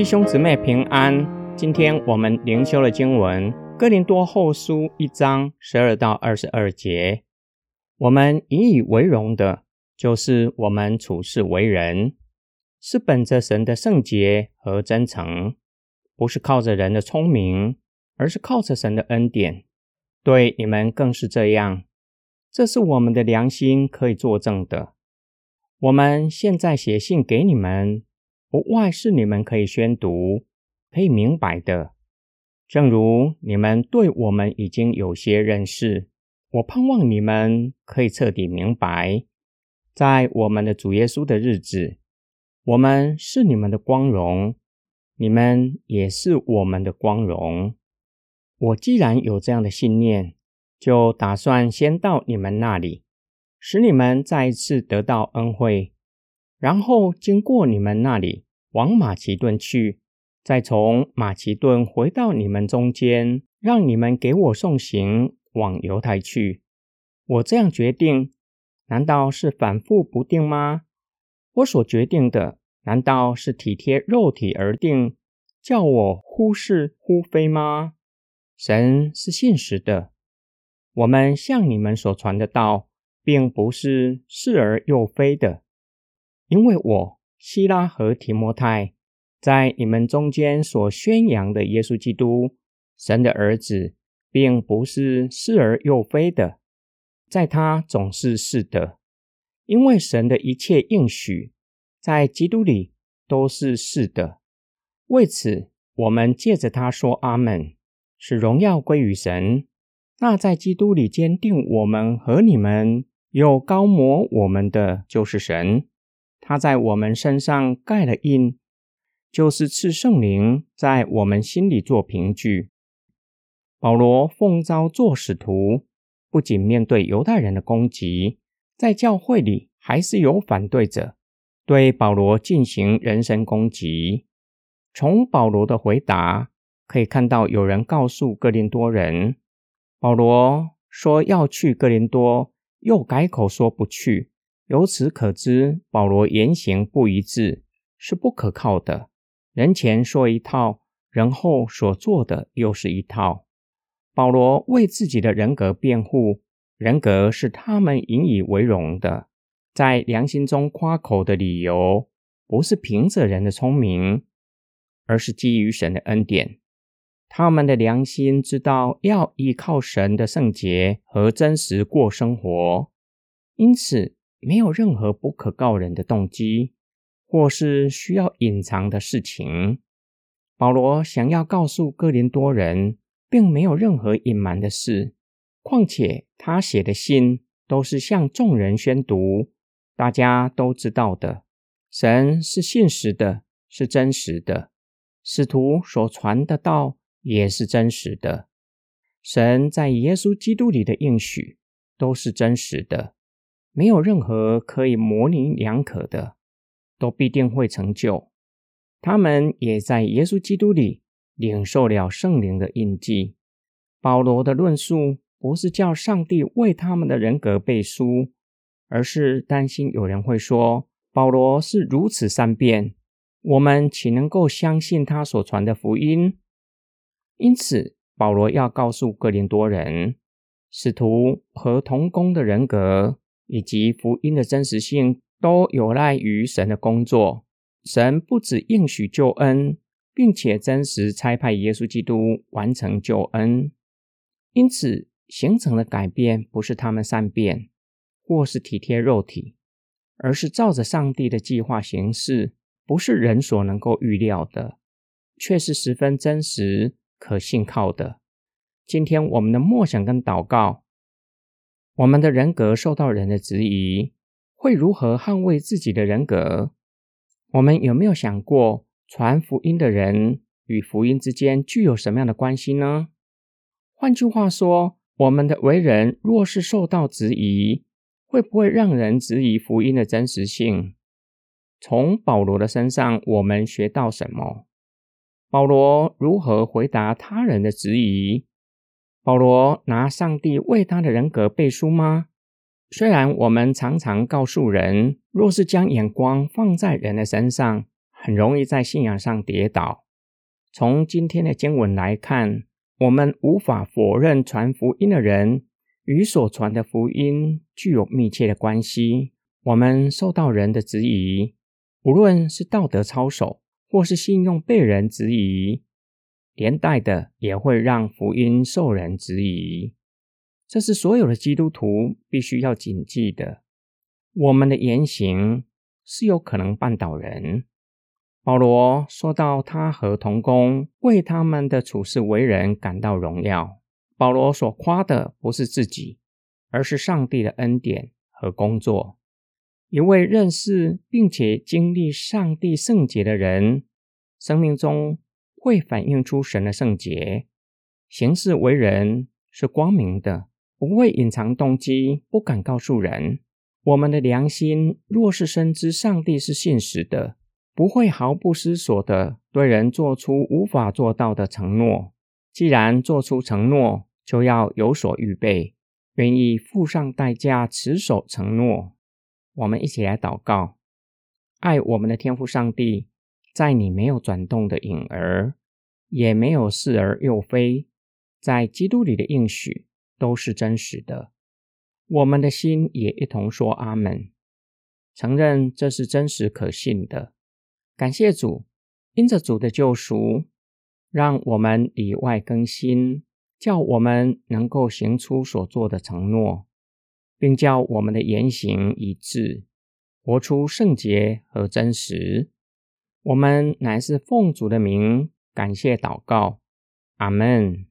弟兄姊妹平安。今天我们灵修的经文《哥林多后书》一章十二到二十二节。我们引以为荣的，就是我们处事为人，是本着神的圣洁和真诚，不是靠着人的聪明，而是靠着神的恩典。对你们更是这样。这是我们的良心可以作证的。我们现在写信给你们。不外是你们可以宣读、可以明白的，正如你们对我们已经有些认识，我盼望你们可以彻底明白，在我们的主耶稣的日子，我们是你们的光荣，你们也是我们的光荣。我既然有这样的信念，就打算先到你们那里，使你们再一次得到恩惠。然后经过你们那里往马其顿去，再从马其顿回到你们中间，让你们给我送行往犹太去。我这样决定，难道是反复不定吗？我所决定的，难道是体贴肉体而定，叫我忽是忽非吗？神是信实的，我们向你们所传的道，并不是是而又非的。因为我希拉和提摩太在你们中间所宣扬的耶稣基督，神的儿子，并不是是而又非的，在他总是是的。因为神的一切应许在基督里都是是的。为此，我们借着他说阿门，使荣耀归于神。那在基督里坚定我们和你们，又高摩我们的，就是神。他在我们身上盖了印，就是赐圣灵在我们心里做凭据。保罗奉召做使徒，不仅面对犹太人的攻击，在教会里还是有反对者对保罗进行人身攻击。从保罗的回答可以看到，有人告诉哥林多人，保罗说要去哥林多，又改口说不去。由此可知，保罗言行不一致，是不可靠的。人前说一套，人后所做的又是一套。保罗为自己的人格辩护，人格是他们引以为荣的，在良心中夸口的理由，不是凭着人的聪明，而是基于神的恩典。他们的良心知道要依靠神的圣洁和真实过生活，因此。没有任何不可告人的动机，或是需要隐藏的事情。保罗想要告诉哥林多人，并没有任何隐瞒的事。况且他写的信都是向众人宣读，大家都知道的。神是信实的，是真实的；使徒所传的道也是真实的。神在耶稣基督里的应许都是真实的。没有任何可以模棱两可的，都必定会成就。他们也在耶稣基督里领受了圣灵的印记。保罗的论述不是叫上帝为他们的人格背书，而是担心有人会说保罗是如此善变，我们岂能够相信他所传的福音？因此，保罗要告诉哥林多人，使徒和同工的人格。以及福音的真实性都有赖于神的工作。神不止应许救恩，并且真实差派耶稣基督完成救恩。因此形成的改变不是他们善变，或是体贴肉体，而是照着上帝的计划行事，不是人所能够预料的，却是十分真实、可信靠的。今天我们的默想跟祷告。我们的人格受到人的质疑，会如何捍卫自己的人格？我们有没有想过，传福音的人与福音之间具有什么样的关系呢？换句话说，我们的为人若是受到质疑，会不会让人质疑福音的真实性？从保罗的身上，我们学到什么？保罗如何回答他人的质疑？保罗拿上帝为他的人格背书吗？虽然我们常常告诉人，若是将眼光放在人的身上，很容易在信仰上跌倒。从今天的经文来看，我们无法否认传福音的人与所传的福音具有密切的关系。我们受到人的质疑，无论是道德操守或是信用被人质疑，连带的也会让福音受人质疑。这是所有的基督徒必须要谨记的。我们的言行是有可能绊倒人。保罗说到，他和同工为他们的处事为人感到荣耀。保罗所夸的不是自己，而是上帝的恩典和工作。一位认识并且经历上帝圣洁的人，生命中会反映出神的圣洁，行事为人是光明的，不会隐藏动机，不敢告诉人。我们的良心若是深知上帝是信实的，不会毫不思索的对人做出无法做到的承诺。既然做出承诺，就要有所预备，愿意付上代价持守承诺。我们一起来祷告，爱我们的天父上帝，在你没有转动的影儿，也没有似而又非，在基督里的应许都是真实的。我们的心也一同说阿门，承认这是真实可信的。感谢主，因着主的救赎，让我们里外更新，叫我们能够行出所做的承诺。并叫我们的言行一致，活出圣洁和真实。我们乃是奉主的名感谢祷告，阿门。